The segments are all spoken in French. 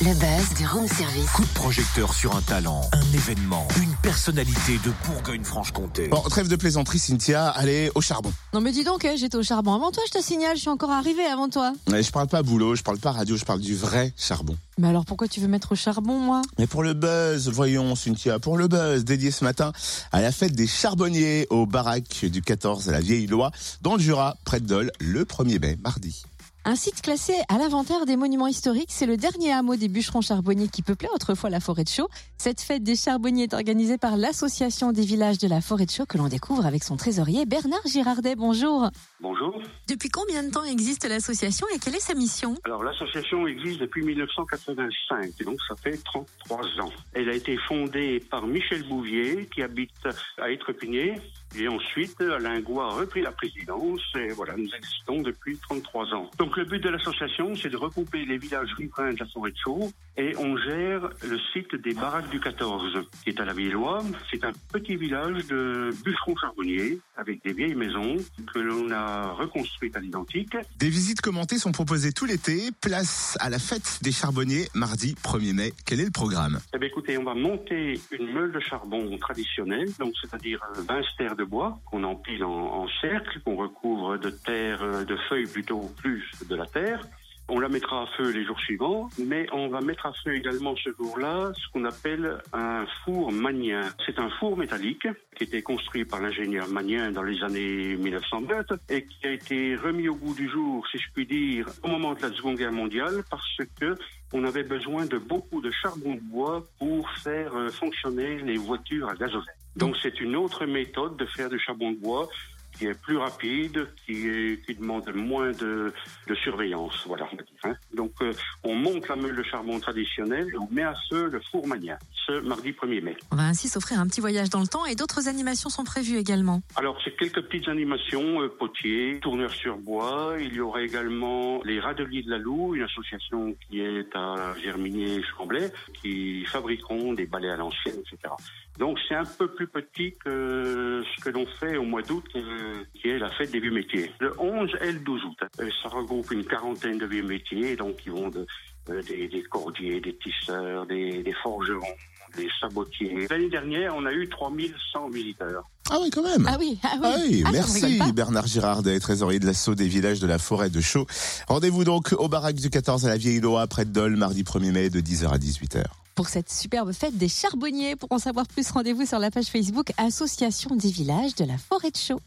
Le buzz du room service. Coup de projecteur sur un talent, un événement, une personnalité de Bourgogne-Franche-Comté. Bon, trêve de plaisanterie, Cynthia, allez au charbon. Non mais dis donc, eh, j'étais au charbon avant toi, je te signale, je suis encore arrivée avant toi. Ouais, je parle pas boulot, je parle pas radio, je parle du vrai charbon. Mais alors pourquoi tu veux mettre au charbon, moi? Mais pour le buzz, voyons Cynthia, pour le buzz, dédié ce matin à la fête des charbonniers au baraque du 14 à la Vieille Loi, dans le Jura, près de Dole, le 1er mai, mardi. Un site classé à l'inventaire des monuments historiques, c'est le dernier hameau des bûcherons charbonniers qui peuplait autrefois la forêt de Chaux. Cette fête des charbonniers est organisée par l'association des villages de la forêt de Chaux que l'on découvre avec son trésorier Bernard Girardet. Bonjour. Bonjour. Depuis combien de temps existe l'association et quelle est sa mission? Alors l'association existe depuis 1985, et donc ça fait 33 ans. Elle a été fondée par Michel Bouvier qui habite à Étrepigné et ensuite Alain Goua a repris la présidence et voilà, nous existons depuis 33 ans. Donc le but de l'association c'est de regrouper les villages riverains de la forêt de Chaux et on gère le site des baraques du 14 qui est à la Villois. C'est un petit village de bûcherons charbonniers avec des vieilles maisons que l'on a reconstruites à l'identique. Des visites commentées sont proposées tout l'été. Place à la fête des charbonniers, mardi 1er mai. Quel est le programme? Eh bien, écoutez, on va monter une meule de charbon traditionnelle, donc c'est-à-dire 20 stères de bois qu'on empile en, en cercle, qu'on recouvre de terre, euh, de feuilles plutôt plus de la terre. On la mettra à feu les jours suivants, mais on va mettre à feu également ce jour-là ce qu'on appelle un four magnien. C'est un four métallique qui a été construit par l'ingénieur Magnien dans les années 1920 et qui a été remis au goût du jour, si je puis dire, au moment de la Seconde Guerre mondiale parce que on avait besoin de beaucoup de charbon de bois pour faire euh, fonctionner les voitures à gazole. Donc c'est une autre méthode de faire du charbon de bois qui est plus rapide, qui, est, qui demande moins de, de surveillance. Voilà, on va dire. Hein. Donc, euh, on monte la meule de charbon traditionnelle et on met à feu le four magnien ce mardi 1er mai. On va ainsi s'offrir un petit voyage dans le temps et d'autres animations sont prévues également. Alors, c'est quelques petites animations, euh, potiers, tourneurs sur bois. Il y aura également les Radeliers de la Loue, une association qui est à Germigny-Chamblay, qui fabriqueront des balais à l'ancienne, etc. Donc, c'est un peu plus petit que ce que l'on fait au mois d'août, euh, qui est la fête des vieux métiers. Le 11 et le 12 août, euh, ça regroupe une quarantaine de vieux métiers, donc ils vont de, euh, des, des cordiers, des tisseurs, des, des forgerons, des sabotiers. L'année dernière, on a eu 3100 visiteurs. Ah oui, quand même Ah oui, ah oui. Ah oui, Ah, merci. Bernard Girardet, trésorier de l'assaut des villages de la forêt de Chaux. Rendez-vous donc au baraque du 14 à la Vieille Loa, près de Dole, mardi 1er mai de 10h à 18h. Pour cette superbe fête des charbonniers, pour en savoir plus, rendez-vous sur la page Facebook Association des villages de la forêt de Chaux.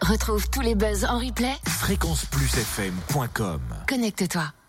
Retrouve tous les buzz en replay. Fréquenceplusfm.com Connecte-toi.